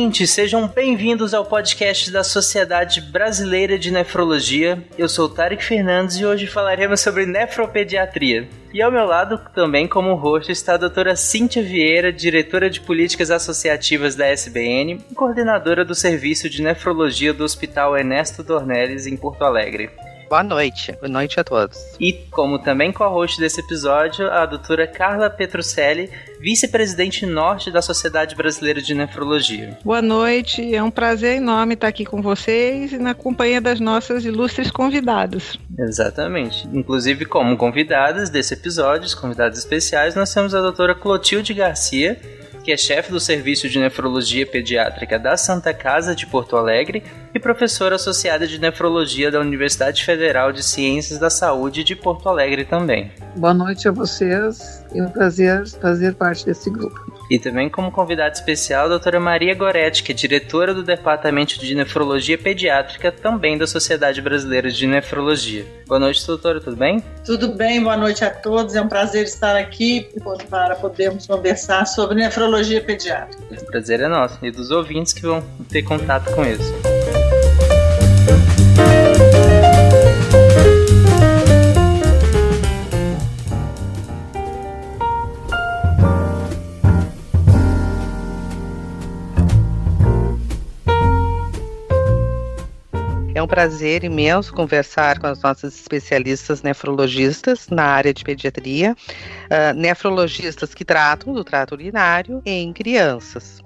Ouvintes, sejam bem-vindos ao podcast da Sociedade Brasileira de Nefrologia. Eu sou o Tarek Fernandes e hoje falaremos sobre nefropediatria. E ao meu lado, também como host, está a doutora Cíntia Vieira, diretora de Políticas Associativas da SBN e coordenadora do Serviço de Nefrologia do Hospital Ernesto Dornelles, em Porto Alegre. Boa noite. Boa noite a todos. E como também co-host desse episódio, a doutora Carla Petrucelli, vice-presidente norte da Sociedade Brasileira de Nefrologia. Boa noite, é um prazer enorme estar aqui com vocês e na companhia das nossas ilustres convidadas. Exatamente. Inclusive, como convidadas desse episódio, convidados especiais, nós temos a doutora Clotilde Garcia, que é chefe do Serviço de Nefrologia Pediátrica da Santa Casa de Porto Alegre e professora associada de Nefrologia da Universidade Federal de Ciências da Saúde de Porto Alegre também. Boa noite a vocês, é um prazer fazer parte desse grupo. E também como convidada especial a doutora Maria Goretti, que é diretora do Departamento de Nefrologia Pediátrica, também da Sociedade Brasileira de Nefrologia. Boa noite, doutora, tudo bem? Tudo bem, boa noite a todos. É um prazer estar aqui para podermos conversar sobre nefrologia pediátrica. O prazer é nosso e dos ouvintes que vão ter contato com isso. Prazer imenso conversar com as nossas especialistas nefrologistas na área de pediatria, uh, nefrologistas que tratam do trato urinário em crianças.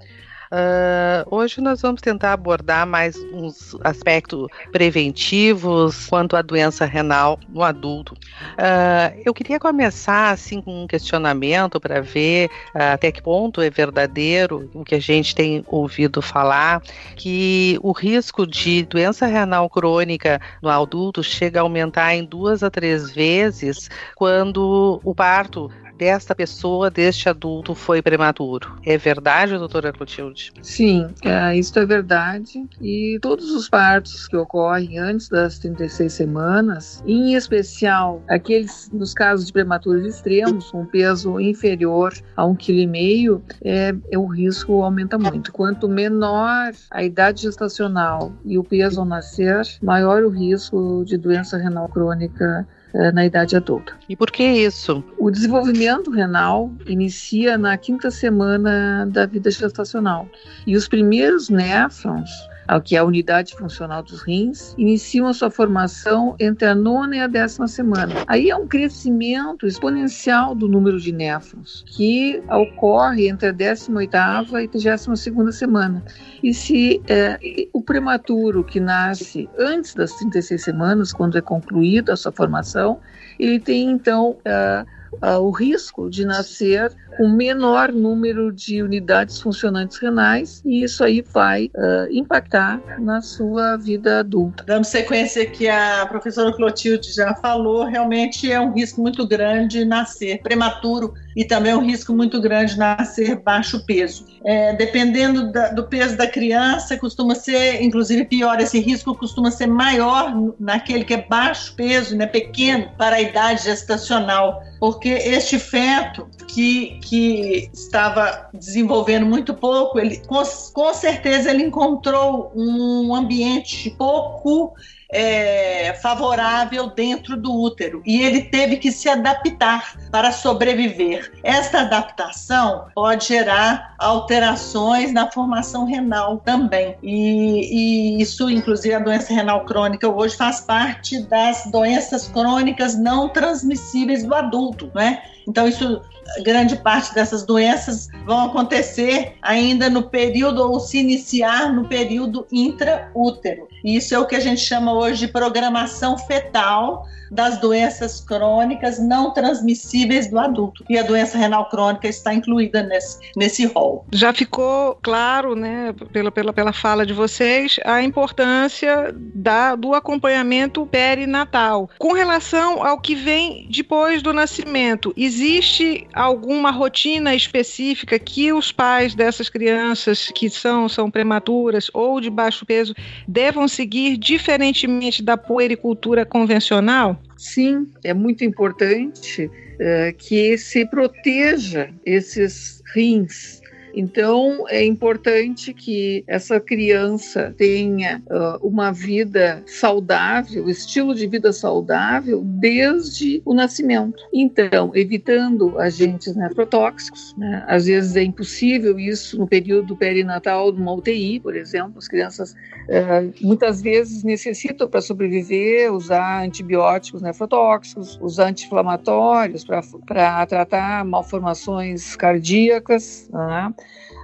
Uh, hoje nós vamos tentar abordar mais uns aspectos preventivos quanto à doença renal no adulto. Uh, eu queria começar assim com um questionamento para ver uh, até que ponto é verdadeiro o que a gente tem ouvido falar que o risco de doença renal crônica no adulto chega a aumentar em duas a três vezes quando o parto desta pessoa, deste adulto, foi prematuro. É verdade, doutora Clotilde? Sim, é, isso é verdade. E todos os partos que ocorrem antes das 36 semanas, em especial aqueles nos casos de prematuros extremos, com peso inferior a um quilo e meio, é, é, o risco aumenta muito. Quanto menor a idade gestacional e o peso ao nascer, maior o risco de doença renal crônica na idade adulta. E por que isso? O desenvolvimento renal inicia na quinta semana da vida gestacional e os primeiros néfrons que é a unidade funcional dos rins, iniciam a sua formação entre a nona e a décima semana. Aí é um crescimento exponencial do número de néfrons, que ocorre entre a décima oitava e trigésima segunda semana. E se é, o prematuro que nasce antes das 36 semanas, quando é concluída a sua formação, ele tem então uh, uh, o risco de nascer com menor número de unidades funcionantes renais e isso aí vai uh, impactar na sua vida adulta. Dando sequência que a professora Clotilde já falou, realmente é um risco muito grande nascer prematuro e também um risco muito grande nascer baixo peso. É, dependendo da, do peso da criança, costuma ser, inclusive pior, esse risco costuma ser maior naquele que é baixo peso, né, pequeno, para a idade gestacional, porque este feto que, que estava desenvolvendo muito pouco, ele com, com certeza ele encontrou um ambiente pouco é, favorável dentro do útero e ele teve que se adaptar para sobreviver. Esta adaptação pode gerar alterações na formação renal também. E, e isso, inclusive, a doença renal crônica hoje faz parte das doenças crônicas não transmissíveis do adulto, né? Então, isso grande parte dessas doenças vão acontecer ainda no período ou se iniciar no período intraútero. E isso é o que a gente chama hoje de programação fetal das doenças crônicas não transmissíveis do adulto. E a doença renal crônica está incluída nesse, nesse rol. Já ficou claro, né, pela, pela, pela fala de vocês, a importância da, do acompanhamento perinatal. Com relação ao que vem depois do nascimento, existe alguma rotina específica que os pais dessas crianças que são, são prematuras ou de baixo peso devam seguir diferentemente da puericultura convencional? Sim, é muito importante uh, que se proteja esses rins então, é importante que essa criança tenha uh, uma vida saudável, estilo de vida saudável, desde o nascimento. Então, evitando agentes nefrotóxicos, né? às vezes é impossível isso no período perinatal de uma UTI, por exemplo, as crianças uh, muitas vezes necessitam para sobreviver usar antibióticos nefrotóxicos, usar anti-inflamatórios para tratar malformações cardíacas, né?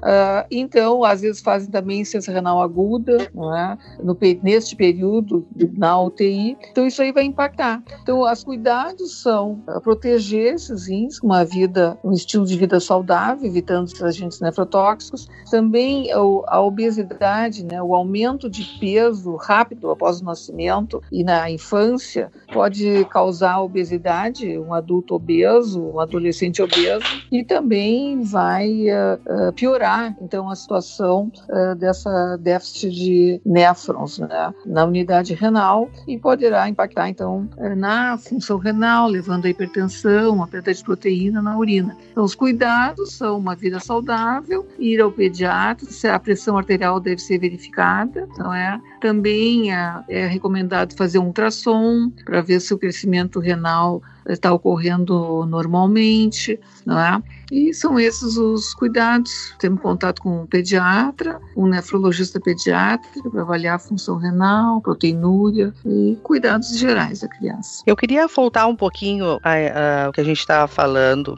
Uh, então, às vezes fazem também insuficiência renal aguda, é? no, neste período na UTI. Então, isso aí vai impactar. Então, os cuidados são uh, proteger esses rins, uma vida, um estilo de vida saudável, evitando os agentes nefrotóxicos. Também a obesidade, né, o aumento de peso rápido após o nascimento e na infância pode causar obesidade, um adulto obeso, um adolescente obeso, e também vai uh, piorar então, a situação uh, dessa déficit de néfrons né, na unidade renal e poderá impactar, então, uh, na função renal, levando a hipertensão, a perda de proteína na urina. Então, os cuidados são uma vida saudável, ir ao pediatra, se a pressão arterial deve ser verificada, não é? Também é, é recomendado fazer um ultrassom para ver se o crescimento renal está ocorrendo normalmente, não é? E são esses os cuidados. Temos contato com um pediatra, um nefrologista pediátrico para avaliar a função renal, proteinúria e cuidados gerais da criança. Eu queria voltar um pouquinho ao que a gente estava falando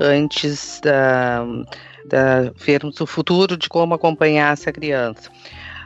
antes da, da vermos o futuro de como acompanhar essa criança.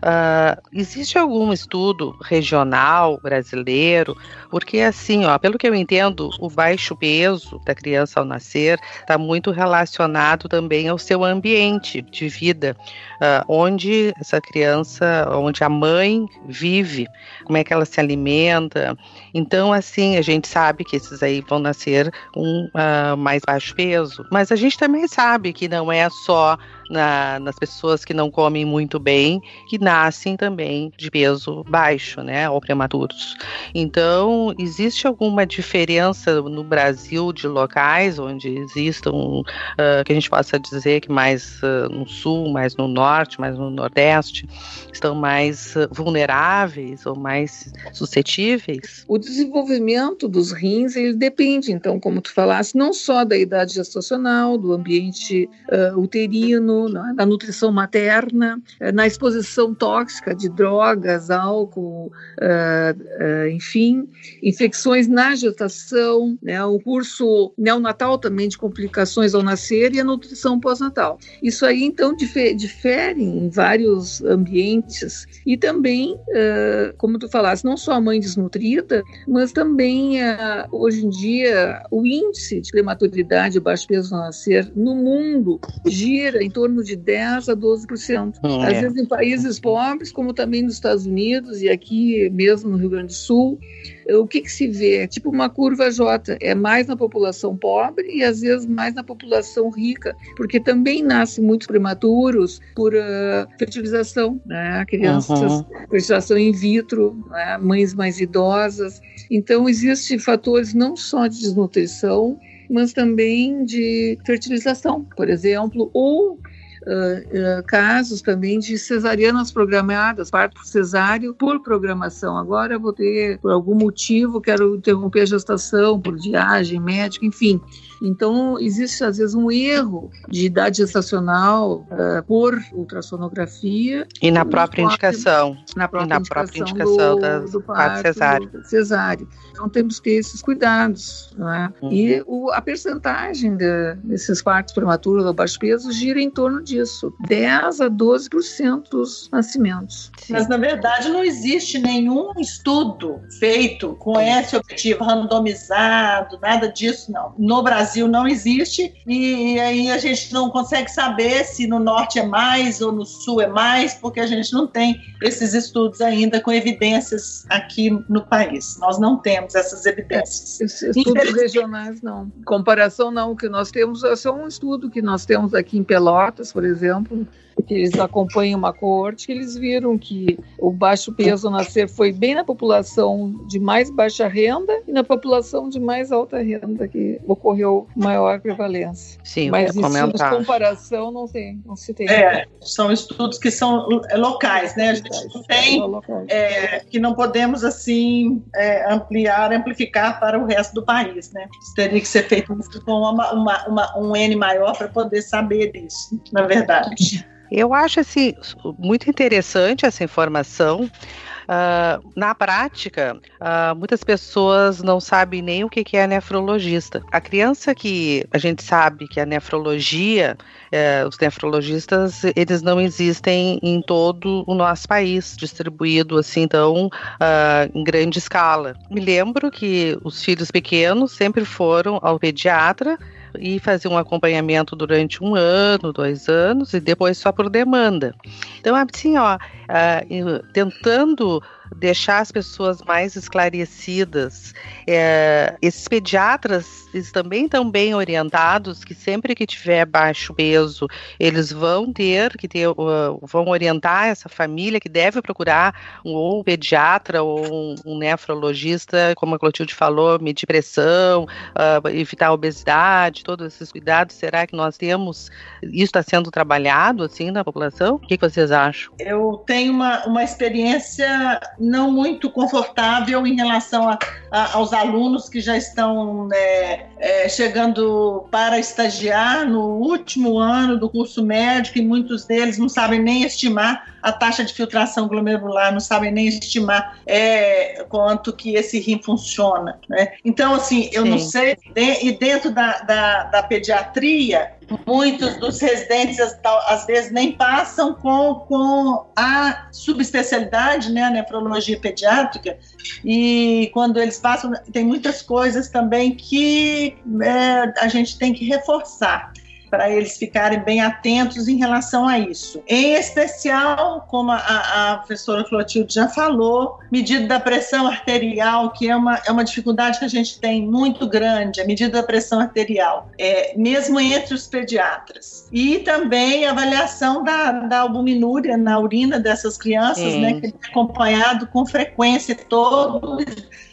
Uh, existe algum estudo regional brasileiro? Porque assim, ó, pelo que eu entendo, o baixo peso da criança ao nascer está muito relacionado também ao seu ambiente de vida, uh, onde essa criança, onde a mãe vive, como é que ela se alimenta. Então, assim, a gente sabe que esses aí vão nascer com uh, mais baixo peso, mas a gente também sabe que não é só na, nas pessoas que não comem muito bem, que nascem também de peso baixo, né, ou prematuros. Então, existe alguma diferença no Brasil de locais onde existam, uh, que a gente possa dizer que mais uh, no sul, mais no norte, mais no nordeste, estão mais vulneráveis ou mais suscetíveis? O desenvolvimento dos rins, ele depende, então, como tu falaste, não só da idade gestacional, do ambiente uterino, na, na nutrição materna, eh, na exposição tóxica de drogas, álcool, uh, uh, enfim, infecções na gestação, né, o curso neonatal também de complicações ao nascer e a nutrição pós-natal. Isso aí, então, difere em vários ambientes e também, uh, como tu falaste, não só a mãe desnutrida, mas também, hoje em dia, o índice de prematuridade e baixo peso ao nascer no mundo gira em torno de 10 a 12%. Hum, Às é. vezes em países pobres, como também nos Estados Unidos e aqui mesmo no Rio Grande do Sul, o que, que se vê? Tipo uma curva J, é mais na população pobre e às vezes mais na população rica, porque também nascem muitos prematuros por uh, fertilização, né? crianças, uhum. fertilização in vitro, né? mães mais idosas. Então, existem fatores não só de desnutrição, mas também de fertilização, por exemplo, ou Uh, uh, casos também de cesarianas programadas, parto cesáreo por programação. Agora eu vou ter, por algum motivo, quero interromper a gestação, por viagem, médico, enfim. Então, existe às vezes um erro de idade gestacional uh, por ultrassonografia. E na própria indicação. Na própria, na indicação, própria indicação do, do parto cesáreo. cesáreo. Então, temos que ter esses cuidados. Né? Uhum. E o, a percentagem de, desses partos prematuros ou baixo peso gira em torno de disso, 10 a 12% dos nascimentos. Sim. Mas, na verdade, não existe nenhum estudo feito com esse objetivo, randomizado, nada disso, não. No Brasil não existe, e aí a gente não consegue saber se no norte é mais ou no sul é mais, porque a gente não tem esses estudos ainda com evidências aqui no país. Nós não temos essas evidências. É, estudos regionais, não. Comparação, não. O que nós temos é só um estudo que nós temos aqui em Pelotas, por exemplo, que eles acompanham uma coorte, que eles viram que o baixo peso nascer foi bem na população de mais baixa renda e na população de mais alta renda que ocorreu maior prevalência. Sim, mas isso de comparação não tem, não se tem. É, são estudos que são locais, né? A gente não tem, é, que não podemos assim é, ampliar, amplificar para o resto do país, né? Isso teria que ser feito com uma, uma, uma, um N maior para poder saber disso, na verdade. Eu acho assim muito interessante essa informação. Uh, na prática, uh, muitas pessoas não sabem nem o que é nefrologista. A criança que a gente sabe que a nefrologia, uh, os nefrologistas, eles não existem em todo o nosso país, distribuído assim, então, ah, em grande escala. Me lembro que os filhos pequenos sempre foram ao pediatra e fazer um acompanhamento durante um ano, dois anos, e depois só por demanda. Então, assim, ó, uh, tentando deixar as pessoas mais esclarecidas. É, esses pediatras eles também estão bem orientados que sempre que tiver baixo peso, eles vão ter que ter, vão orientar essa família que deve procurar um, ou um pediatra ou um, um, nefrologista, como a Clotilde falou, medir pressão, uh, evitar a obesidade, todos esses cuidados. Será que nós temos isso está sendo trabalhado assim na população? O que, que vocês acham? Eu tenho uma, uma experiência não muito confortável em relação a, a, aos alunos que já estão né, é, chegando para estagiar no último ano do curso médico e muitos deles não sabem nem estimar a taxa de filtração glomerular, não sabem nem estimar é, quanto que esse rim funciona. Né? Então, assim, eu Sim. não sei, e dentro da, da, da pediatria, muitos dos residentes às vezes nem passam com, com a subespecialidade, né, a nefrologia pediátrica, e quando eles passam, tem muitas coisas também que é, a gente tem que reforçar para eles ficarem bem atentos em relação a isso. Em especial, como a, a professora Clotilde já falou, medida da pressão arterial, que é uma, é uma dificuldade que a gente tem muito grande, a medida da pressão arterial, é, mesmo entre os pediatras. E também a avaliação da, da albuminúria na urina dessas crianças, né, que é acompanhado com frequência todos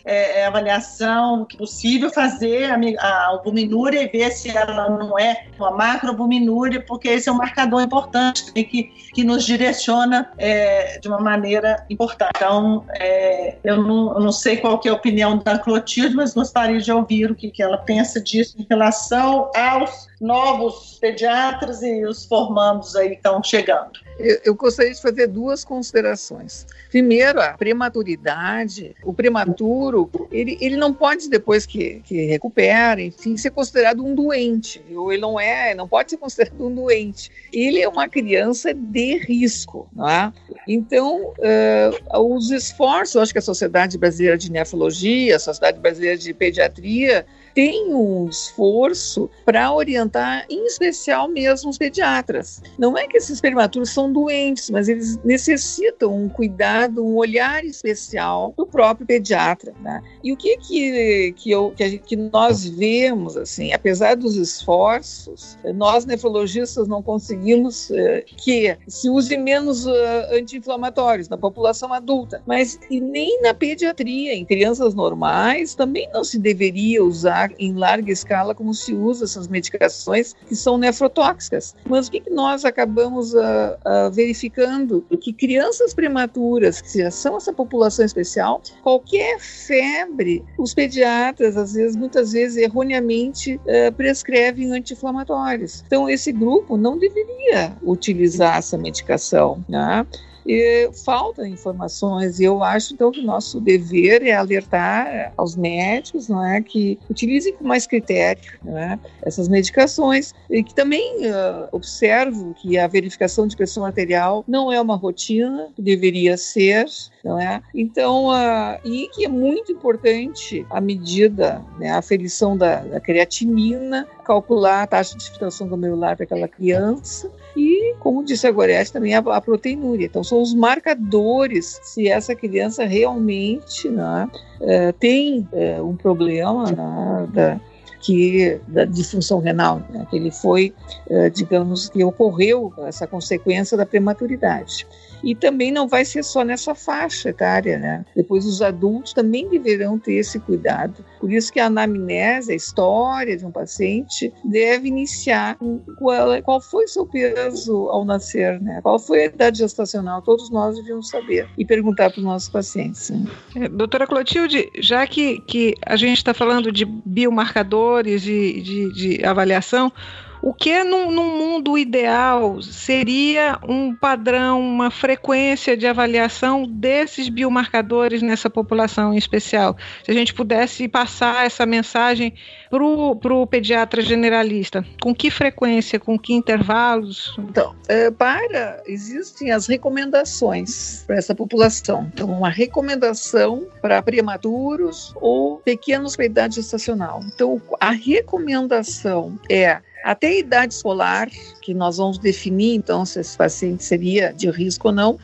é, é, avaliação possível fazer a, a albuminúria e ver se ela não é uma macroalbuminúria, porque esse é um marcador importante que, que nos direciona é, de uma maneira importante. Então, é, eu, não, eu, não, sei qual que é a opinião da Clotilde, mas gostaria de ouvir o que, que ela pensa disso em relação aos novos pediatras e os formandos aí estão chegando. Eu, eu, gostaria de fazer duas considerações. Primeiro, a prematuridade. O prematuro, ele, ele não pode, depois que, que recupera, enfim, ser considerado um doente. Ou ele não é, não pode ser considerado um doente. Ele é uma criança de risco. Não é? Então, uh, os esforços, acho que a Sociedade Brasileira de Nefrologia, a Sociedade Brasileira de Pediatria, tem um esforço para orientar, em especial mesmo os pediatras. Não é que esses prematuros são doentes, mas eles necessitam um cuidado, um olhar especial do próprio pediatra. Né? E o que que, que, eu, que, gente, que nós vemos, assim, apesar dos esforços, nós nefrologistas não conseguimos uh, que se use menos uh, anti-inflamatórios na população adulta, mas e nem na pediatria, em crianças normais, também não se deveria usar em larga escala como se usa essas medicações que são nefrotóxicas. Mas o que, que nós acabamos uh, uh, verificando? Que crianças prematuras, que já são essa população especial, qualquer febre, os pediatras, às vezes, muitas vezes, erroneamente uh, prescrevem anti-inflamatórios. Então, esse grupo não deveria utilizar essa medicação. Né? E faltam informações e eu acho então que nosso dever é alertar aos médicos, não é, que utilizem com mais critério, é, essas medicações. E que também uh, observo que a verificação de pressão arterial não é uma rotina que deveria ser, não é? Então, uh, e que é muito importante a medida, né, a aferição da, da creatinina, calcular a taxa de filtração glomerular daquela criança e, como disse a Gorete, também a, a, proteinúria. Então, são os marcadores se essa criança realmente né, uh, tem uh, um problema né, da, que da disfunção renal, né, que ele foi, uh, digamos, que ocorreu essa consequência da prematuridade. E também não vai ser só nessa faixa etária, né? Depois os adultos também deverão ter esse cuidado. Por isso que a anamnese, a história de um paciente, deve iniciar qual, qual foi seu peso ao nascer, né? Qual foi a idade gestacional? Todos nós devíamos saber e perguntar para os nossos pacientes. Né? É, doutora Clotilde, já que, que a gente está falando de biomarcadores e de, de avaliação, o que num, num, mundo ideal seria um padrão, uma frequência de avaliação desses biomarcadores nessa população em especial? Se a gente pudesse passar essa mensagem para o pediatra generalista, com que frequência, com que intervalos? Então, é, para, existem as recomendações para essa população. Então, uma recomendação para prematuros ou pequenos para idade gestacional. Então, a recomendação é até a idade escolar, que nós vamos definir então se esse paciente seria de risco ou não,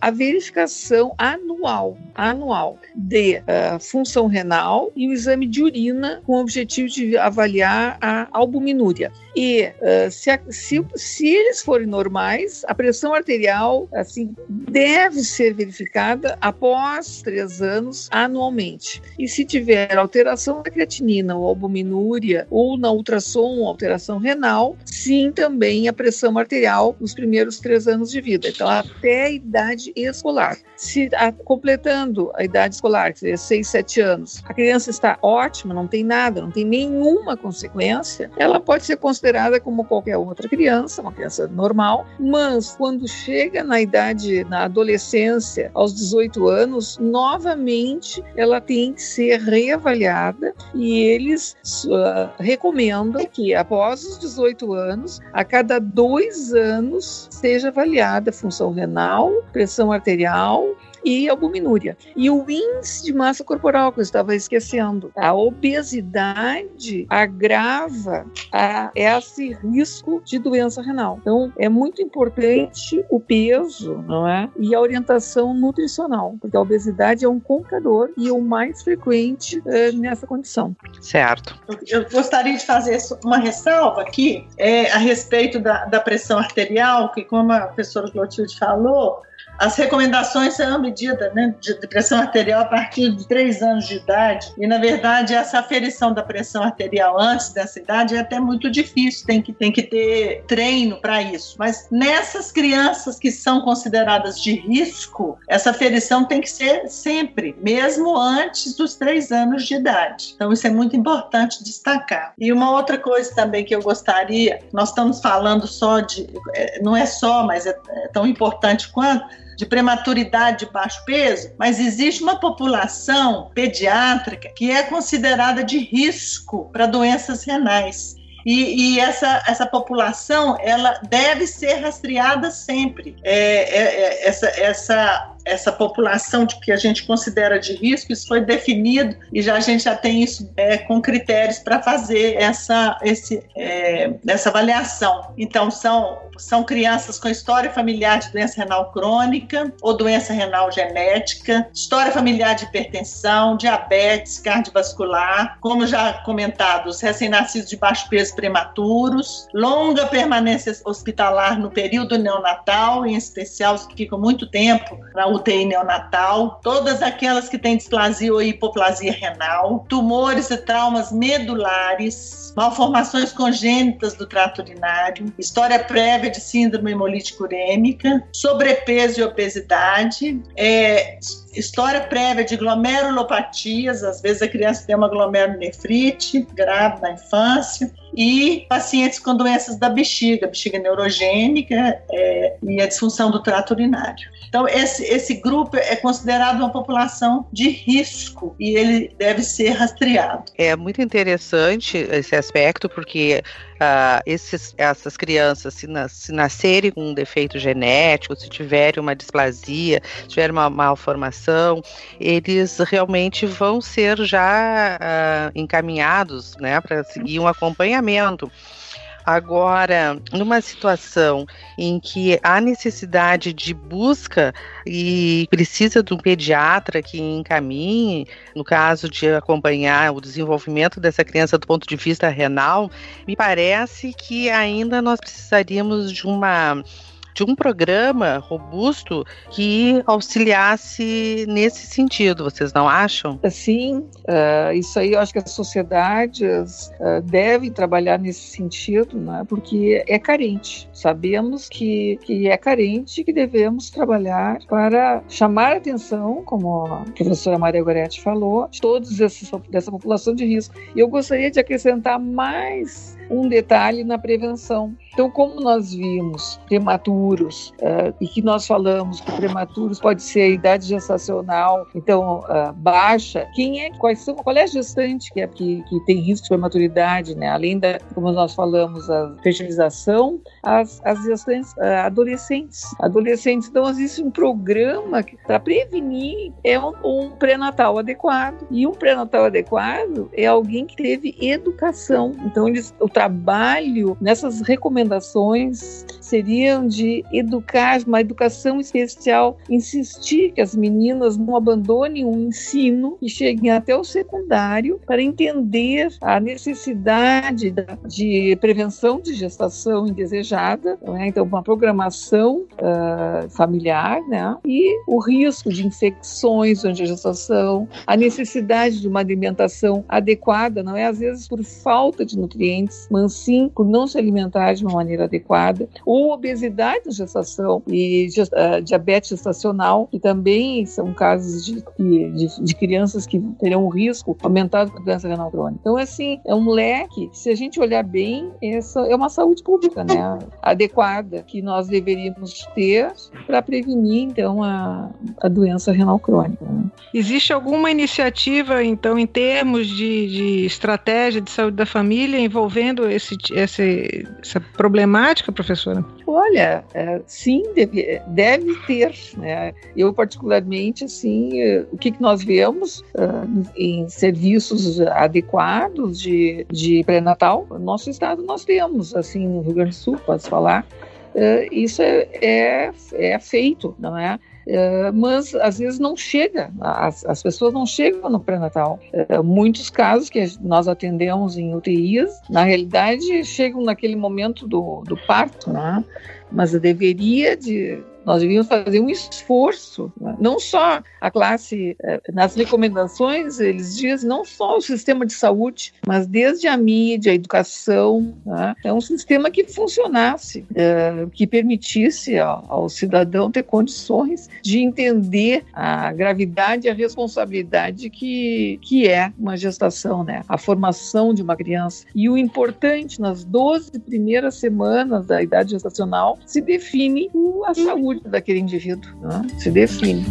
a verificação anual, anual de uh, função renal e o exame de urina com o objetivo de avaliar a albuminúria. E uh, se, a, se, se, eles forem normais, a pressão arterial assim deve ser verificada após três anos anualmente. E se tiver alteração da creatinina ou albuminúria ou na ultrassom alteração renal, sim também a pressão arterial nos primeiros três anos de vida. Então até a idade escolar. Se a, completando a idade escolar, que seria 6, 7 anos, a criança está ótima, não tem nada, não tem nenhuma consequência, ela pode ser considerada como qualquer outra criança, uma criança normal, mas quando chega na idade, na adolescência, aos 18 anos, novamente ela tem que ser reavaliada e eles uh, recomendam que após os 18 anos, a cada dois anos, seja avaliada a função renal, pressão arterial e albuminúria. E o índice de massa corporal, que eu estava esquecendo. A obesidade agrava a, esse risco de doença renal. Então, é muito importante o peso, não é? E a orientação nutricional, porque a obesidade é um complicador e o mais frequente é, nessa condição. Certo. Eu gostaria de fazer uma ressalva aqui é, a respeito da, da pressão arterial, que como a professora Clotilde falou, as recomendações são a medida né, de pressão arterial a partir de 3 anos de idade. E, na verdade, essa aferição da pressão arterial antes dessa idade é até muito difícil, tem que, tem que ter treino para isso. Mas nessas crianças que são consideradas de risco, essa aferição tem que ser sempre, mesmo antes dos 3 anos de idade. Então, isso é muito importante destacar. E uma outra coisa também que eu gostaria, nós estamos falando só de, é, não é só, mas é, é tão importante quanto, de prematuridade de baixo peso, mas existe uma população pediátrica que é considerada de risco para doenças renais. E, e, essa, essa população ela deve ser rastreada sempre. É, é, é, essa, essa essa população de que a gente considera de risco, isso foi definido e já a gente já tem isso é, com critérios para fazer essa, esse, é, essa avaliação. Então, são, são crianças com história familiar de doença renal crônica ou doença renal genética, história familiar de hipertensão, diabetes cardiovascular, como já comentado, os recém-nascidos de baixo peso prematuros, longa permanência hospitalar no período neonatal, em especial os que ficam muito tempo na UTI neonatal, todas aquelas que têm displasia ou hipoplasia renal, tumores e traumas medulares, malformações congênitas do trato urinário, história prévia de síndrome hemolítica urêmica, sobrepeso e obesidade, é, história prévia de glomerulopatias, às vezes a criança tem uma glomerulonefrite grave na infância, e pacientes com doenças da bexiga, bexiga neurogênica é, e a disfunção do trato urinário. Então, esse, esse grupo é considerado uma população de risco e ele deve ser rastreado. É muito interessante esse aspecto, porque uh, esses, essas crianças, se, se, nascerem com um defeito genético, se tiverem uma displasia, se tiverem uma malformação, eles realmente vão ser já uh, encaminhados né, para seguir um acompanhamento. Agora, numa situação em que há necessidade de busca e precisa de um pediatra que encaminhe, no caso de acompanhar o desenvolvimento dessa criança do ponto de vista renal, me parece que ainda nós precisaríamos de uma de um programa robusto que auxiliasse nesse sentido, vocês não acham? Sim, uh, isso aí eu acho que as sociedades uh, devem trabalhar nesse sentido, né, porque é carente. Sabemos que, que é carente que devemos trabalhar para chamar a atenção, como a professora Maria Goretti falou, de todos esses, dessa população de risco. E eu gostaria de acrescentar mais um detalhe na prevenção. Então, como nós vimos prematuros uh, e que nós falamos que prematuros pode ser a idade gestacional, então uh, baixa, quem é, quais são, qual é a gestante que, é, que, que tem risco de prematuridade, né? Além da, como nós falamos, a fertilização, as, as gestantes uh, adolescentes. Adolescentes, então existe um programa para prevenir é um, um pré-natal adequado. E um pré-natal adequado é alguém que teve educação. Então, eles, o trabalho nessas recomendações recomendações seriam de educar, uma educação especial, insistir que as meninas não abandonem o ensino e cheguem até o secundário para entender a necessidade de prevenção de gestação indesejada, né? então uma programação uh, familiar, né? e o risco de infecções durante a gestação, a necessidade de uma alimentação adequada, não é às vezes por falta de nutrientes, mas sim por não se alimentar de uma maneira adequada, ou obesidade na gestação e uh, diabetes gestacional, que também são casos de, de, de crianças que terão um risco aumentado com doença renal crônica. Então, assim, é um leque, se a gente olhar bem, essa é uma saúde pública, né, adequada, que nós deveríamos ter para prevenir, então, a, a doença renal crônica. Né? Existe alguma iniciativa, então, em termos de, de estratégia de saúde da família envolvendo esse, esse, essa problemática, professora? Olha, é, sim, deve, deve ter. Né? Eu, particularmente, assim, é, o que, que nós vemos uh, em serviços adequados de, de pré-natal, no nosso estado nós temos, assim, no Rio Grande do Sul, posso falar, uh, isso é, é, é feito, não é? É, mas às vezes não chega, as, as pessoas não chegam no pré-natal. É, muitos casos que nós atendemos em UTIs, na realidade, chegam naquele momento do, do parto, né? mas deveria de nós devíamos fazer um esforço, né? não só a classe, eh, nas recomendações, eles dizem não só o sistema de saúde, mas desde a mídia, a educação, né? é um sistema que funcionasse, é, que permitisse ao, ao, cidadão ter condições de entender a gravidade e a responsabilidade que, que é uma gestação, né? a formação de uma criança. E o importante, nas 12 primeiras semanas da idade gestacional, se define a saúde saúde daquele indivíduo, né? se define.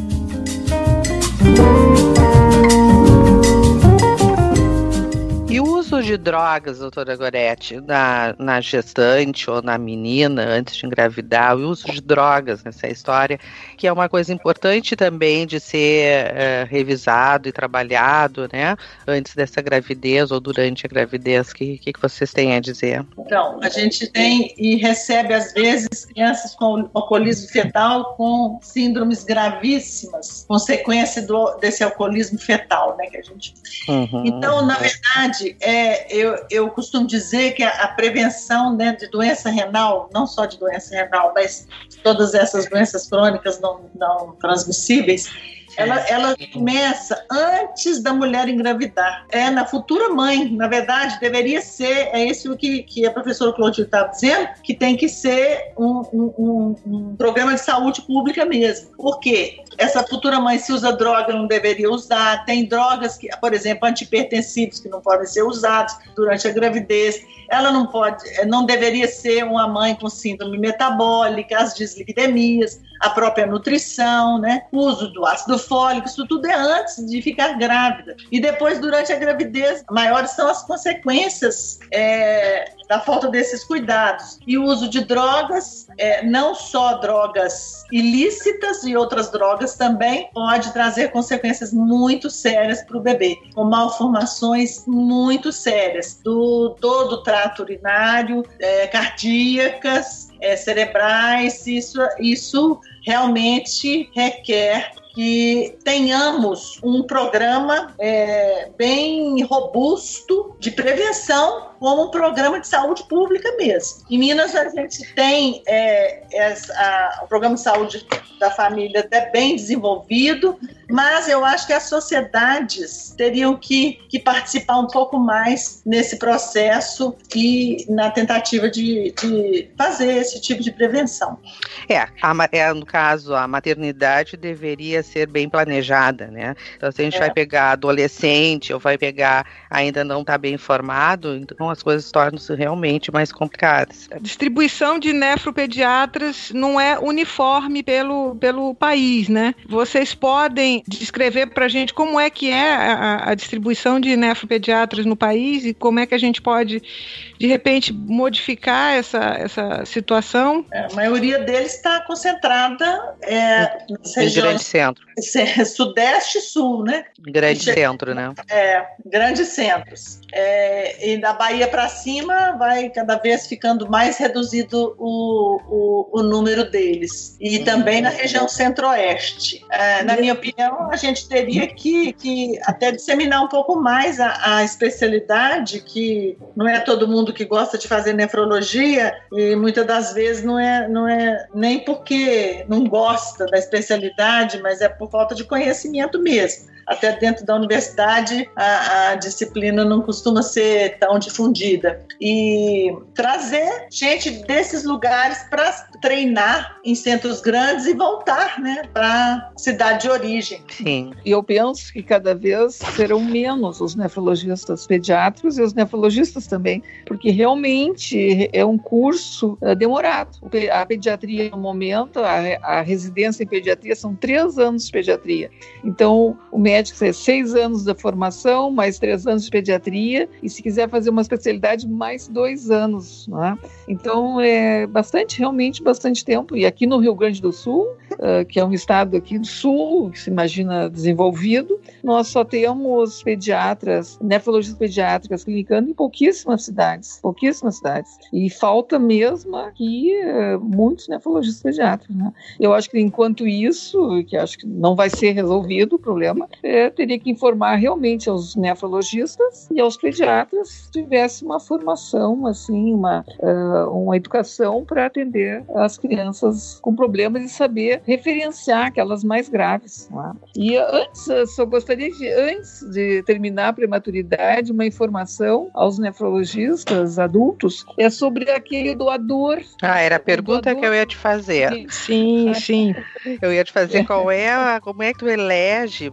E o uso de drogas, doutora Goretti, na, na gestante ou na menina antes de engravidar, o uso de drogas nessa história, que é uma coisa importante também de ser é, revisado e trabalhado, né, antes dessa gravidez ou durante a gravidez. O que, que, que vocês têm a dizer? Então, a gente tem e recebe, às vezes, crianças com alcoolismo fetal com síndromes gravíssimas, consequência do, desse alcoolismo fetal, né, que a gente... Uhum. Então, na verdade, verdade, é, eu, eu costumo dizer que a, a prevenção né, de doença renal, não só de doença renal, mas todas essas doenças crônicas não, não transmissíveis, Ela, ela começa antes da mulher engravidar. É na futura mãe. Na verdade, deveria ser, é isso que, que a professora Clotilde estava dizendo, que tem que ser um, um, um, programa de saúde pública mesmo. Por quê? Essa futura mãe, se usa droga, não deveria usar. Tem drogas, que, por exemplo, antipertensivos, que não podem ser usados durante a gravidez. Ela não pode, não deveria ser uma mãe com síndrome metabólica, as dislipidemias, a própria nutrição, né? O uso do ácido fólico, isso tudo é antes de ficar grávida. E depois, durante a gravidez, maiores são as consequências é, da falta desses cuidados. E o uso de drogas, é, não só drogas ilícitas e outras drogas também, pode trazer consequências muito sérias para o bebê, com malformações muito sérias do todo o trato urinário, é, cardíacas, é, cerebrais. Isso, isso realmente requer que tenhamos um programa é, bem robusto de prevenção como um programa de saúde pública mesmo. Em Minas, a gente tem é, essa, a, o programa de saúde da família até bem desenvolvido, mas eu acho que as sociedades teriam que, que participar um pouco mais nesse processo e na tentativa de, de fazer esse tipo de prevenção. É, a, é, no caso, a maternidade deveria ser bem planejada, né? Então, se a gente é. vai pegar adolescente ou vai pegar ainda não está bem informado, então as coisas tornam-se realmente mais complicadas. A distribuição de nefropediatras não é uniforme pelo, pelo país, né? Vocês podem descrever para a gente como é que é a, a distribuição de nefropediatras no país e como é que a gente pode, de repente, modificar essa, essa situação? É, a maioria deles está concentrada é, nas regiões... Em grande centro. Sudeste e sul, né? Grande centro, né? É, grandes centros. É, e da Bahia para cima vai cada vez ficando mais reduzido o, o, o número deles. E também na região centro-oeste. É, na minha opinião, a gente teria que, que até disseminar um pouco mais a, a especialidade, que não é todo mundo que gosta de fazer nefrologia, e muitas das vezes não é, não é nem porque não gosta da especialidade, mas é por falta de conhecimento mesmo até dentro da universidade a, a disciplina não costuma ser tão difundida. E trazer gente desses lugares para treinar em centros grandes e voltar né, para a cidade de origem. Sim. E eu penso que cada vez serão menos os nefrologistas pediátricos e os nefrologistas também, porque realmente é um curso uh, demorado. A pediatria, no momento, a, a residência em pediatria são três anos de pediatria. Então, o médico médico é seis anos da formação, mais três anos de pediatria, e se quiser fazer uma especialidade, mais dois anos. Né? Então, é bastante, realmente bastante tempo. E aqui no Rio Grande do Sul, uh, que é um estado aqui do sul, que se imagina desenvolvido, nós só temos pediatras, nefrologistas pediátricas clinicando em pouquíssimas cidades, pouquíssimas cidades. E falta mesmo aqui uh, muitos nefrologistas pediátricos. Né? Eu acho que enquanto isso, que acho que não vai ser resolvido o problema, é, teria que informar realmente aos nefrologistas e aos pediatras que tivesse uma formação, assim, uma, uh, uma educação para atender as crianças com problemas e saber referenciar aquelas mais graves. É? E antes, só gostaria de, antes de terminar a prematuridade, uma informação aos nefrologistas adultos é sobre aquele doador. Ah, era a pergunta doador. que eu ia te fazer. Sim, sim. Eu ia te fazer qual é, a, como é que tu elege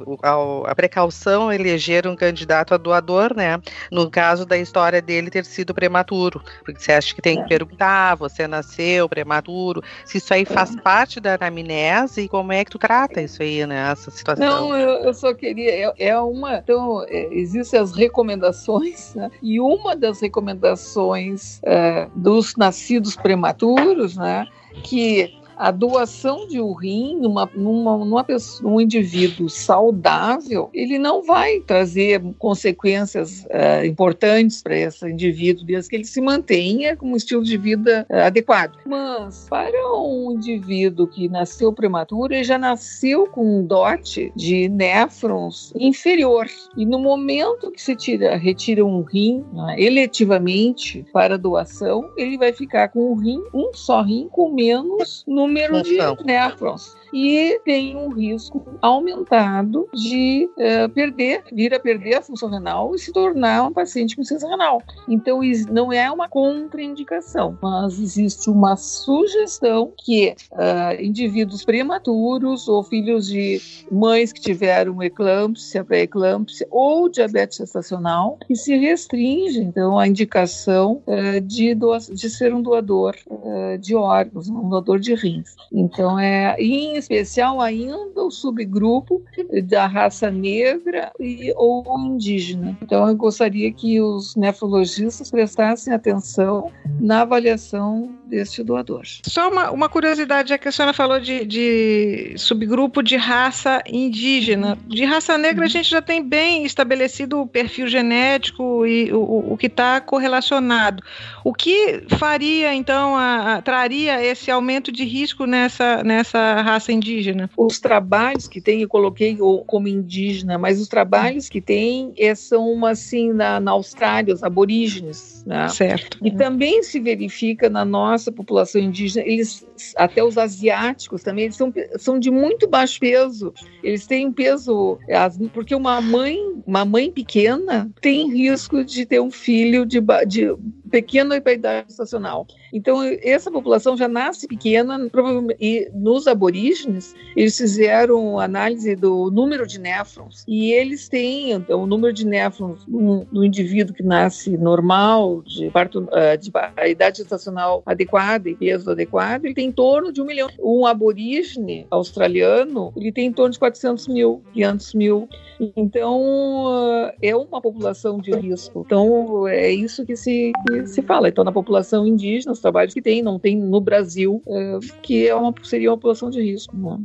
a precaução eleger um candidato a doador, né? No caso da história dele ter sido prematuro. Porque você acha que tem que perguntar, você nasceu prematuro, se isso aí faz parte da anamnese e como é que tu trata isso aí, né? Essa situação. Não, eu, eu só queria, é, é uma, então, é, existem as recomendações, né? E uma das recomendações é, dos nascidos prematuros, né? Que a doação de um rim numa, numa, numa pessoa, num indivíduo saudável, ele não vai trazer consequências uh, importantes para esse indivíduo, desde que ele se mantenha com um estilo de vida uh, adequado. Mas para um indivíduo que nasceu prematuro, ele já nasceu com um dote de néfrons inferior. E no momento que se tira, retira um rim né, eletivamente para doação, ele vai ficar com um rim, um só rim, com menos número número de néfrons e tem um risco aumentado de uh, perder, vir a perder a função renal e se tornar um paciente com insuficiência renal. Então, não é uma contraindicação, mas existe uma sugestão que uh, indivíduos prematuros ou filhos de mães que tiveram eclâmpsia, pré-eclâmpsia ou diabetes gestacional, que se restringe, então, a indicação uh, de, de ser um doador de órgãos, um doador de Então, é em especial ainda o subgrupo da raça negra e, ou indígena. Então, eu gostaria que os nefrologistas prestassem atenção na avaliação deste doador. Só uma, uma curiosidade, é que a senhora falou de, de, subgrupo de raça indígena. De raça negra, a gente já tem bem estabelecido o perfil genético e o, o que está correlacionado. O que faria, então, a, a, traria esse aumento de risco nessa, nessa raça indígena? Os trabalhos que tem, eu coloquei como indígena, mas os trabalhos que tem é, são, assim, na, na Austrália, os aborígenes. Né? Certo. E também se verifica na nossa população indígena, eles, até os asiáticos também, eles são, são de muito baixo peso. Eles têm um peso, porque uma mãe, uma mãe pequena tem risco de ter um filho de, de pequena idade estacional. Então, essa população já nasce pequena, provavelmente, e nos aborígenes, eles fizeram análise do número de néfrons, e eles têm então, o número de néfrons no, no indivíduo que nasce normal, de, parto, ah, de idade estacional adequada e peso adequado, ele tem em torno de um milhão. Um aborígene australiano, ele tem em torno de 400 mil, 500 mil. Então, ah, é uma população de risco. Então, é isso que se, que se fala. Então, na população indígena, os trabalhos que tem, não tem no Brasil, é, que é uma, seria uma população de risco. Né?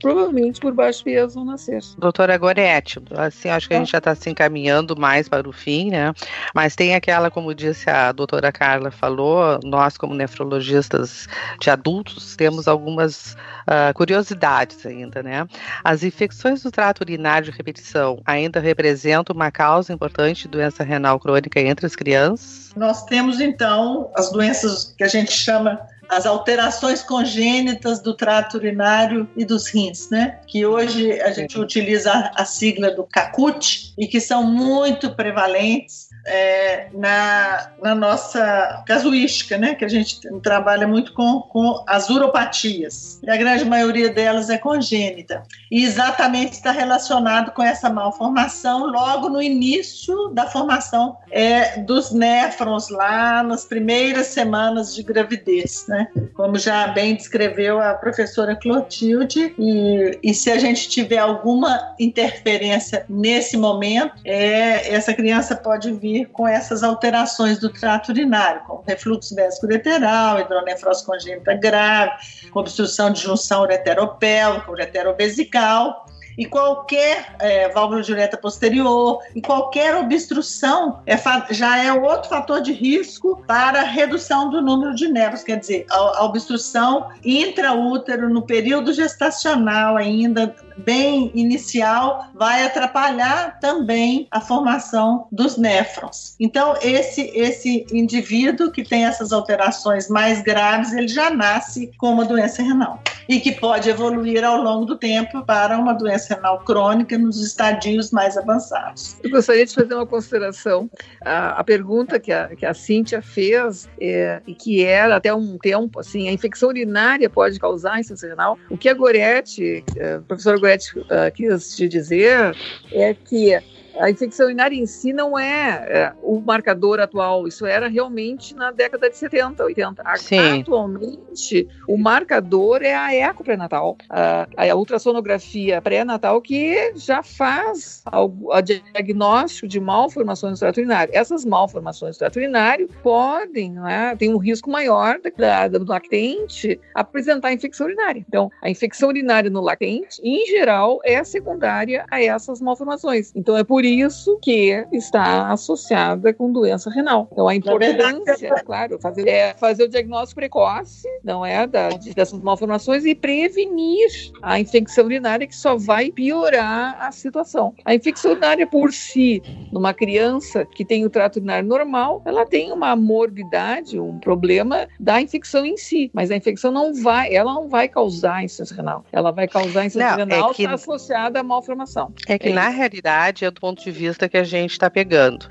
provavelmente por baixo peso vão nascer. Doutora Gorete, assim, acho que a gente já está se encaminhando mais para o fim, né? Mas tem aquela, como disse a doutora Carla falou, nós como nefrologistas de adultos temos algumas uh, curiosidades ainda, né? As infecções do trato urinário de repetição ainda representam uma causa importante de doença renal crônica entre as crianças? Nós temos então as doenças que a gente chama as alterações congênitas do trato urinário e dos rins, né? Que hoje a gente utiliza a sigla do CACUT e que são muito prevalentes é, na, na, nossa casuística, né? Que a gente trabalha muito com, com as uropatias. E a grande maioria delas é congênita. E exatamente está relacionado com essa malformação logo no início da formação é, dos néfrons, lá nas primeiras semanas de gravidez, né? Como já bem descreveu a professora Clotilde. E, e se a gente tiver alguma interferência nesse momento, é, essa criança pode vir vir com essas alterações do trato urinário, como refluxo vesicoureteral, hidronefrose congênita grave, obstrução de junção ureteropélvica, ureterobesical e qualquer é, válvula diureta posterior e qualquer obstrução é, já é outro fator de risco para redução do número de nervos, quer dizer, a, a obstrução intraútero no período gestacional ainda bem inicial vai atrapalhar também a formação dos néfrons. Então, esse, esse indivíduo que tem essas alterações mais graves, ele já nasce com uma doença renal e que pode evoluir ao longo do tempo para uma doença renal crônica nos estadios mais avançados. Eu gostaria de fazer uma consideração. A, a pergunta que a, que a Cíntia fez, é, e que era até um tempo, assim, a infecção urinária pode causar insuficiência renal. O que a Goretti, a é, professora Goretti uh, quis te dizer é que a infecção urinária em si não é, é, o marcador atual, isso era realmente na década de 70, 80. Sim. Atualmente, o marcador é a eco pré-natal, a, a, ultrassonografia pré-natal que já faz o diagnóstico de malformações do trato urinário. Essas malformações do trato urinário podem, né, tem um risco maior da, do lactente apresentar infecção urinária. Então, a infecção urinária no lactente, em geral, é secundária a essas malformações. Então, é por por isso que está associada com doença renal. Então, a importância, claro, fazer, é fazer o diagnóstico precoce, não é, da, dessas malformações e prevenir a infecção urinária, que só vai piorar a situação. A infecção urinária por si, numa criança que tem o trato urinário normal, ela tem uma morbidade, um problema da infecção em si, mas a infecção não vai, ela não vai causar insuficiência renal. Ela vai causar insuficiência não, renal é que, associada à malformação. É que é na realidade é do ponto de vista que a gente está pegando.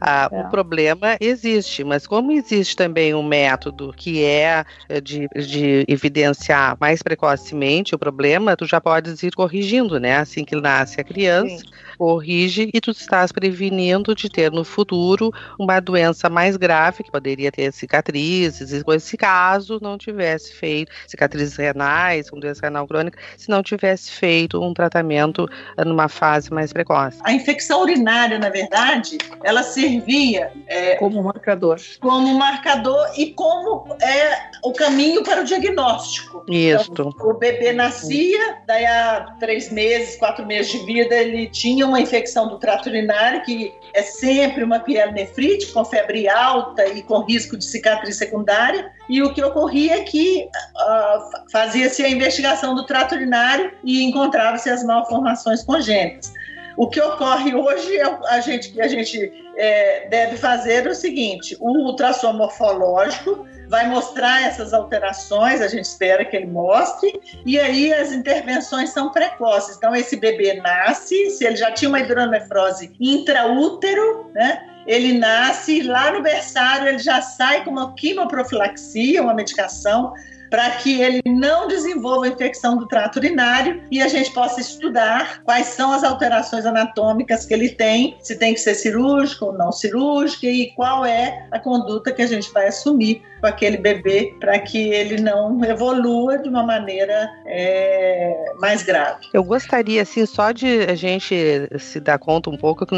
Ah, é. O problema existe, mas como existe também um método que é eh, de, de evidenciar mais precocemente o problema, tu já podes ir corrigindo, né? Assim que nasce a criança, Sim. Corrige e tu estás prevenindo de ter no futuro uma doença mais grave, que poderia ter cicatrizes, e se caso não tivesse feito cicatrizes renais, com doença renal crônica, se não tivesse feito um tratamento numa fase mais precoce. A infecção urinária, na verdade, ela servia é, como marcador. Como marcador e como é o caminho para o diagnóstico. Isso. Então, o bebê nascia, daí a três meses, quatro meses de vida, ele tinha uma infecção do trato urinário, que é sempre uma pielonefrite com febre alta e com risco de cicatriz secundária. E o que ocorria é que uh, fazia-se a investigação do trato urinário e encontrava-se as malformações congênitas. O que ocorre hoje é a gente que a gente é, deve fazer é o seguinte: o ultrassom morfológico vai mostrar essas alterações, a gente espera que ele mostre, e aí as intervenções são precoces. Então, esse bebê nasce, se ele já tinha uma hidronefrose intraútero, né? Ele nasce lá no berçário, ele já sai com uma quimoprofilaxia, uma medicação para que ele não desenvolva infecção do trato urinário e a gente possa estudar quais são as alterações anatômicas que ele tem, se tem que ser cirúrgico ou não cirúrgico e qual é a conduta que a gente vai assumir com aquele bebê para que ele não evolua de uma maneira é, mais grave. Eu gostaria, assim, só de a gente se dar conta um pouco que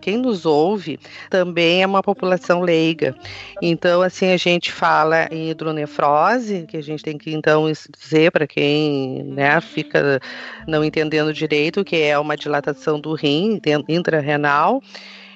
quem nos ouve também é uma população leiga. Então, assim, a gente fala em hidronefrose, que a gente tem que, então, dizer para quem né, fica não entendendo direito, que é uma dilatação do rim intrarrenal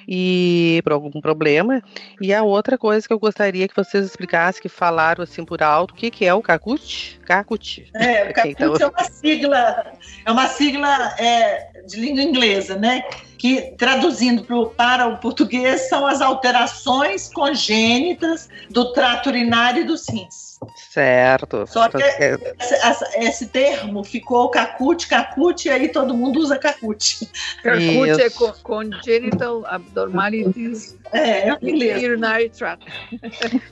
e por algum problema. E a outra coisa que eu gostaria que vocês explicassem, que falaram assim por alto, o que, que é o CACUT? CACUT. É, o CACUT então... é uma sigla, é uma sigla é, de língua inglesa, né? Que traduzindo pro, para o português são as alterações congênitas do trato urinário e dos rins. Certo. Só que esse, esse termo ficou cacute, cacute, e aí todo mundo usa cacute. Cacute é congenital abnormalities é, é Kidney urinary tract.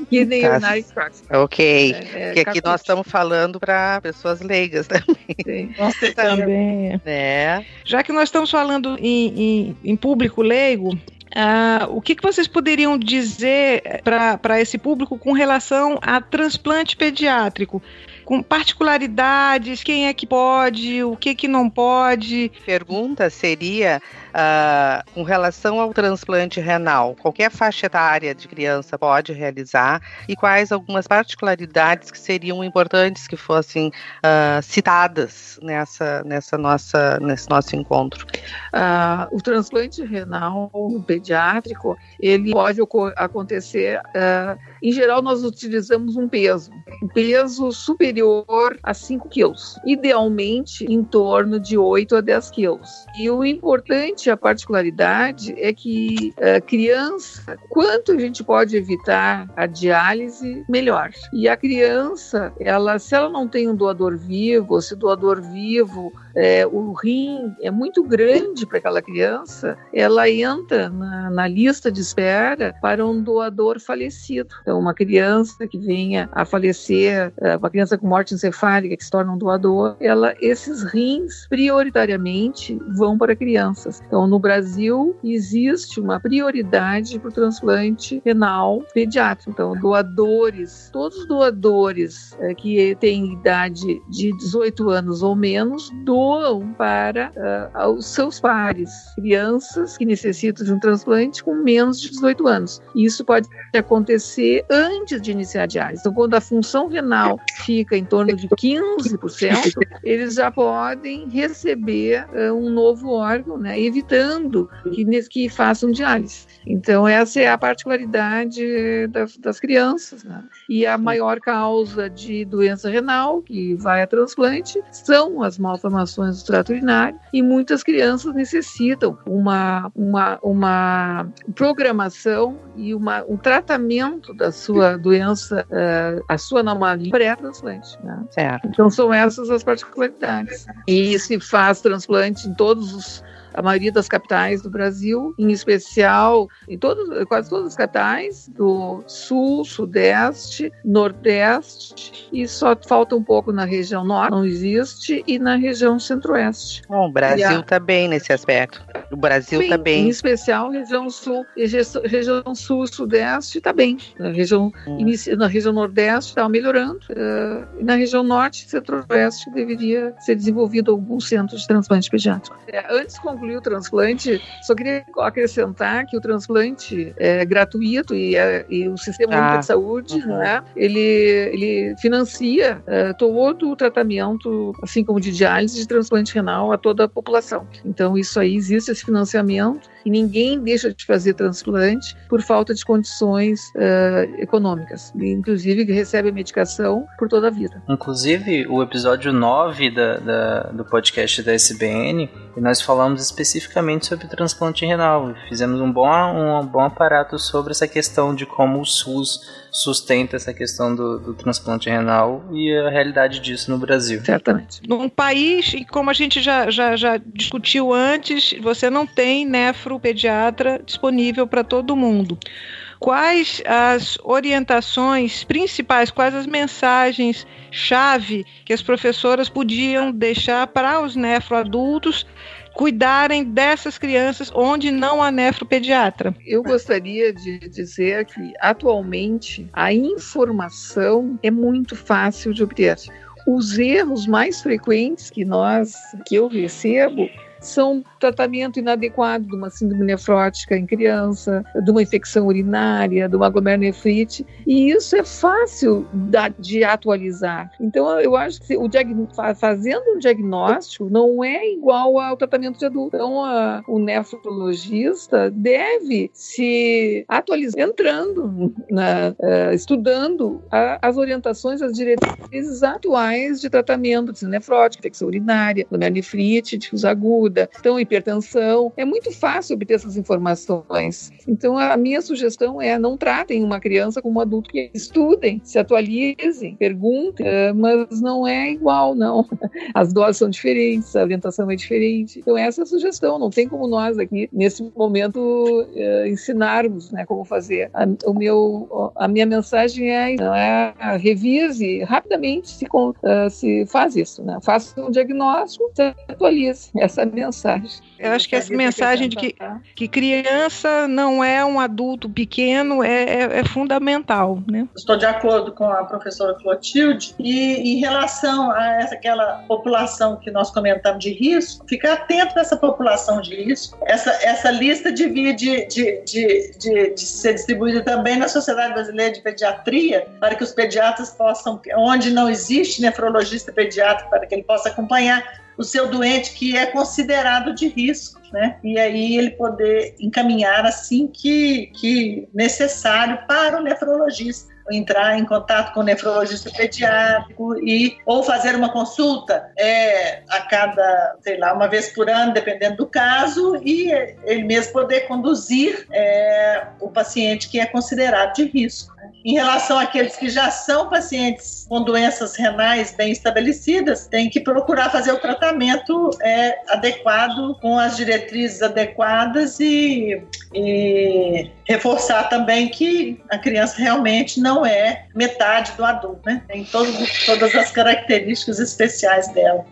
Kidney tá. urinary tract. Ok. É, é, Porque aqui nós estamos falando para pessoas leigas também. Sim. Você também. É. Já que nós estamos falando em, em, em público leigo, Uh, o que, que vocês poderiam dizer para esse público com relação a transplante pediátrico? com particularidades, quem é que pode, o que que não pode. Pergunta seria uh, com relação ao transplante renal, qualquer faixa etária de criança pode realizar e quais algumas particularidades que seriam importantes que fossem uh, citadas nessa, nessa nossa, nesse nosso encontro? Uh, o transplante renal pediátrico, ele pode acontecer, em geral nós utilizamos um peso, um peso superior a 5 quilos, idealmente em torno de 8 a 10 quilos. E o importante a particularidade é que a criança, quanto a gente pode evitar a diálise, melhor. E a criança, ela, se ela não tem um doador vivo, ou se doador vivo é, o rim é muito grande para aquela criança, ela entra na, na, lista de espera para um doador falecido. Então, uma criança que venha a falecer, é, uma criança com morte encefálica que se torna um doador, ela, esses rins prioritariamente vão para crianças. Então, no Brasil existe uma prioridade para o transplante renal pediátrico. Então, doadores, todos os doadores é, que têm idade de 18 anos ou menos, do doam para uh, os seus pares, crianças que necessitam de um transplante com menos de 18 anos. Isso pode acontecer antes de iniciar a diálise. Então, quando a função renal fica em torno de 15%, eles já podem receber uh, um novo órgão, né, evitando que, que façam diálise. Então, essa é a particularidade das crianças. Né? E a maior causa de doença renal, que vai a transplante, são as malformações do trato urinário, e muitas crianças necessitam uma, uma, uma programação e uma, um tratamento da sua doença, uh, a sua anomalia pré-transplante. Né? Então, são essas as particularidades. E se faz transplante em todos os a maioria das capitais do Brasil, em especial em todos, quase todas as capitais do sul, sudeste, nordeste e só falta um pouco na região norte, não existe, e na região centro-oeste. Bom, o Brasil está bem nesse aspecto. O Brasil está bem. Em especial região sul, região sul e sudeste está bem. Na região, hum. na região nordeste está melhorando. Uh, e na região norte e centro-oeste deveria ser desenvolvido algum centro de transplante pediátrico. É, antes de concluir concluir o transplante, só queria acrescentar que o transplante é gratuito e, é, e o Sistema Único de Saúde, uhum. né, ele, ele financia é, todo o tratamento, assim como de diálise de transplante renal a toda a população. Então, isso aí existe esse financiamento e ninguém deixa de fazer transplante por falta de condições uh, econômicas. Inclusive, recebe a medicação por toda a vida. Inclusive, o episódio 9 da, da, do podcast da SBN, nós falamos especificamente sobre transplante renal. Fizemos um bom, um bom aparato sobre essa questão de como o SUS sustenta essa questão do, do, transplante renal e a realidade disso no Brasil. Certamente. Num país, como a gente já, já, já discutiu antes, você não tem nefropediatra disponível para todo mundo quais as orientações principais, quais as mensagens chave que as professoras podiam deixar para os nefroadultos cuidarem dessas crianças onde não há nefropediatra. Eu gostaria de dizer que atualmente a informação é muito fácil de obter. Os erros mais frequentes que nós que eu recebo são tratamento inadequado de uma síndrome nefrótica em criança, de uma infecção urinária, de uma glomerulonefrite, e isso é fácil de atualizar. Então, eu acho que o fazendo um diagnóstico não é igual ao tratamento de adulto. Então, a, o nefrologista deve se atualizar, entrando, na, uh, estudando a, as orientações, as diretrizes atuais de tratamento de nefrótica, infecção urinária, glomerulonefrite, difusa aguda, então hipertensão. É muito fácil obter essas informações. Então a minha sugestão é não tratem uma criança como um adulto que estudem, se atualizem, perguntem, eh, mas não é igual, não. As doses são diferentes, a orientação é diferente. Então essa é a sugestão. Não tem como nós aqui nesse momento uh, ensinarmos, né, como fazer. A, o meu, a minha mensagem é, não é revise rapidamente se, uh, se faz isso, né? Faça um diagnóstico, se atualize. Essa é a minha mensagem. Eu acho que essa mensagem de que, que criança não é um adulto pequeno é, é, é fundamental, né? Estou de acordo com a professora Clotilde e em relação a essa, aquela população que nós comentamos de risco, ficar atento nessa população de risco. Essa, essa lista devia de, de, de, de, de ser distribuída também na Sociedade Brasileira de Pediatria para que os pediatras possam, onde não existe nefrologista pediátrico, para que ele possa acompanhar o seu doente que é considerado de risco, né? E aí ele poder encaminhar assim que, que necessário para o nefrologista entrar em contato com o nefrologista pediátrico e ou fazer uma consulta é, a cada, sei lá, uma vez por ano, dependendo do caso, e ele mesmo poder conduzir é, o paciente que é considerado de risco. Em relação àqueles que já são pacientes com doenças renais bem estabelecidas, tem que procurar fazer o tratamento é, adequado, com as diretrizes adequadas e, e, reforçar também que a criança realmente não é metade do adulto, né? Tem todos, todas as características especiais dela.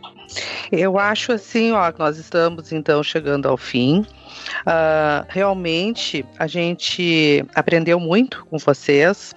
Eu acho assim, ó, nós estamos então chegando ao fim. Uh, realmente a gente aprendeu muito com vocês.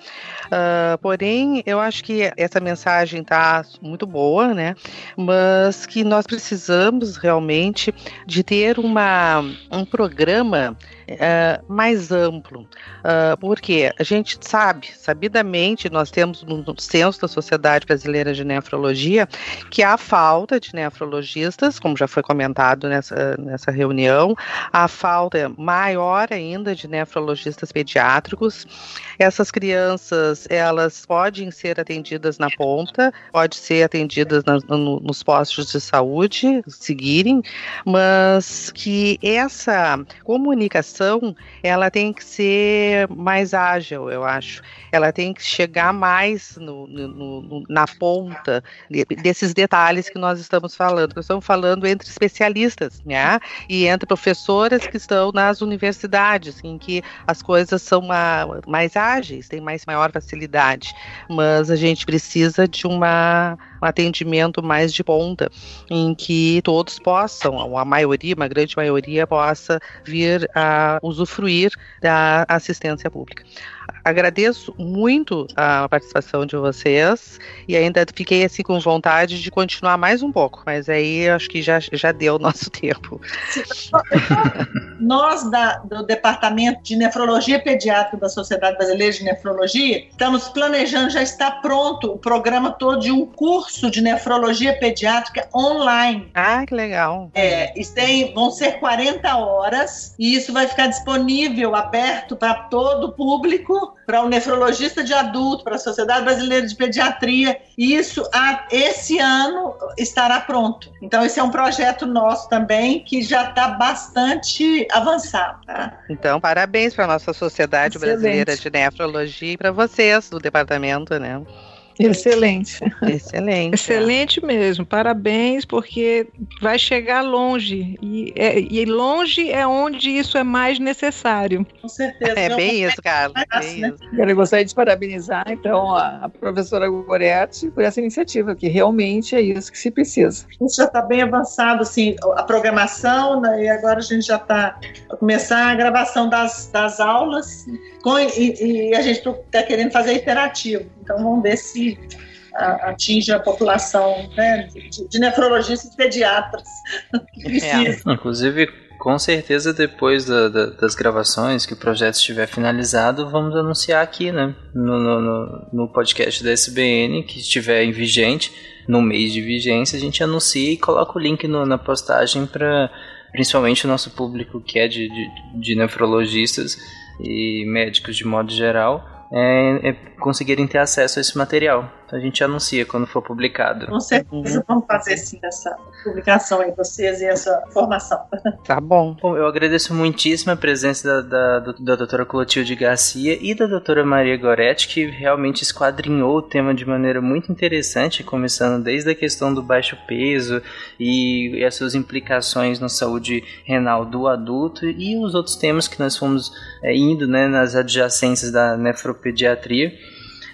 Uh, porém, eu acho que essa mensagem está muito boa, né? Mas que nós precisamos realmente de ter uma, um programa uh, mais amplo, uh, porque a gente sabe, sabidamente, nós temos no, censo da Sociedade Brasileira de Nefrologia que há falta de nefrologistas, como já foi comentado nessa, nessa reunião, a falta maior ainda de nefrologistas pediátricos. Essas crianças, elas podem ser atendidas na ponta, pode ser atendidas na, no, nos postos de saúde, seguirem, mas que essa comunicação, ela tem que ser mais ágil, eu acho. Ela tem que chegar mais no, no, no, na ponta desses detalhes que nós estamos falando. Nós estamos falando entre especialistas, né? E entre professoras que estão nas universidades, em que as coisas são uma, mais ágeis, têm mais maior facilidade. Mas a gente precisa de uma, um atendimento mais de ponta, em que todos possam, a maioria, uma grande maioria, possa vir a usufruir da assistência pública. Agradeço muito a participação de vocês e ainda fiquei assim com vontade de continuar mais um pouco, mas aí acho que já, já deu o nosso tempo. Nós da, do Departamento de Nefrologia Pediátrica da Sociedade Brasileira de Nefrologia estamos planejando, já está pronto o programa todo de um curso de nefrologia pediátrica online. Ah, que legal. É, tem, vão ser 40 horas e isso vai ficar disponível, aberto para todo o público para o um nefrologista de adulto, para a Sociedade Brasileira de Pediatria. E isso, esse ano, estará pronto. Então, esse é um projeto nosso também que já está bastante avançado. Tá? Então, parabéns para a nossa Sociedade Excelente. Brasileira de Nefrologia e para vocês do departamento, né? Excelente. Excelente. Excelente mesmo. Parabéns, porque vai chegar longe. E, é, e, longe é onde isso é mais necessário. Com certeza. É bem isso, Carlos. Bem né? isso. Eu gostaria de parabenizar, então, a, a professora Goretti por essa iniciativa, que realmente é isso que se precisa. Isso já está bem avançado, assim, a programação, né, e agora a gente já está a começar a gravação das, das aulas, com, e, e a gente está querendo fazer interativo. Então, vamos ver se atinge a população né, de, de, nefrologistas e pediatras que. É. Inclusive, com certeza, depois da, da, das gravações, que o projeto estiver finalizado, vamos anunciar aqui, né, no, no, no podcast da SBN, que estiver em vigente, no mês de vigência, a gente anuncia e coloca o link no, na postagem para principalmente o nosso público que é de, de, de nefrologistas e médicos de modo geral é, é, conseguirem ter acesso a esse material. Então a gente anuncia quando for publicado. Com certeza vamos fazer sim essa publicação aí, vocês e essa formação. Tá bom. bom eu agradeço muitíssimo a presença da, da, da doutora Clotilde Garcia e da doutora Maria Goretti, que realmente esquadrinhou o tema de maneira muito interessante, começando desde a questão do baixo peso e, e as suas implicações na saúde renal do adulto e os outros temas que nós fomos é, indo né, nas adjacências da nefropediatria.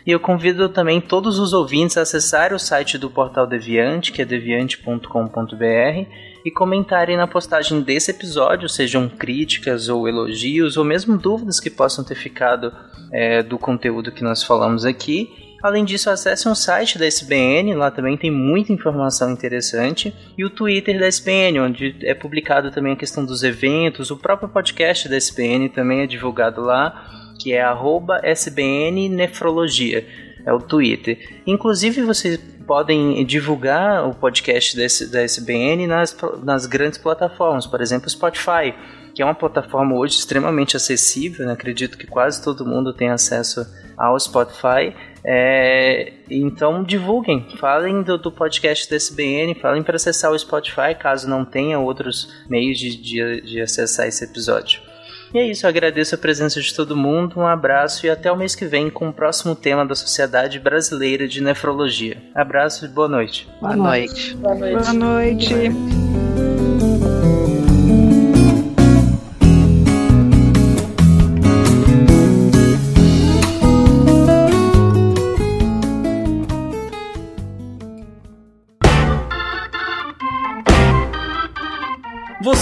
E eu convido também todos os ouvintes a acessarem o site do Portal Deviante, que é deviante.com.br, e comentarem na postagem desse episódio, sejam críticas ou elogios, ou mesmo dúvidas que possam ter ficado é, do conteúdo que nós falamos aqui. Além disso, acesse o site da SBN, lá também tem muita informação interessante, e o Twitter da SBN, onde é publicado também a questão dos eventos, o próprio podcast da SBN também é divulgado lá que é @sbnnefrologia, é o Twitter. Inclusive vocês podem divulgar o podcast desse, da SBN nas, nas grandes plataformas, por exemplo, Spotify, que é uma plataforma hoje extremamente acessível, né? acredito que quase todo mundo tem acesso ao Spotify. É, então divulguem, falem do, do, podcast da SBN, falem para acessar o Spotify, caso não tenha outros meios de, de, de acessar esse episódio. E é isso, eu agradeço a presença de todo mundo, um abraço e até o mês que vem com o próximo tema da Sociedade Brasileira de Nefrologia. Abraço e boa noite. Boa noite. Boa noite. Boa noite. Boa noite.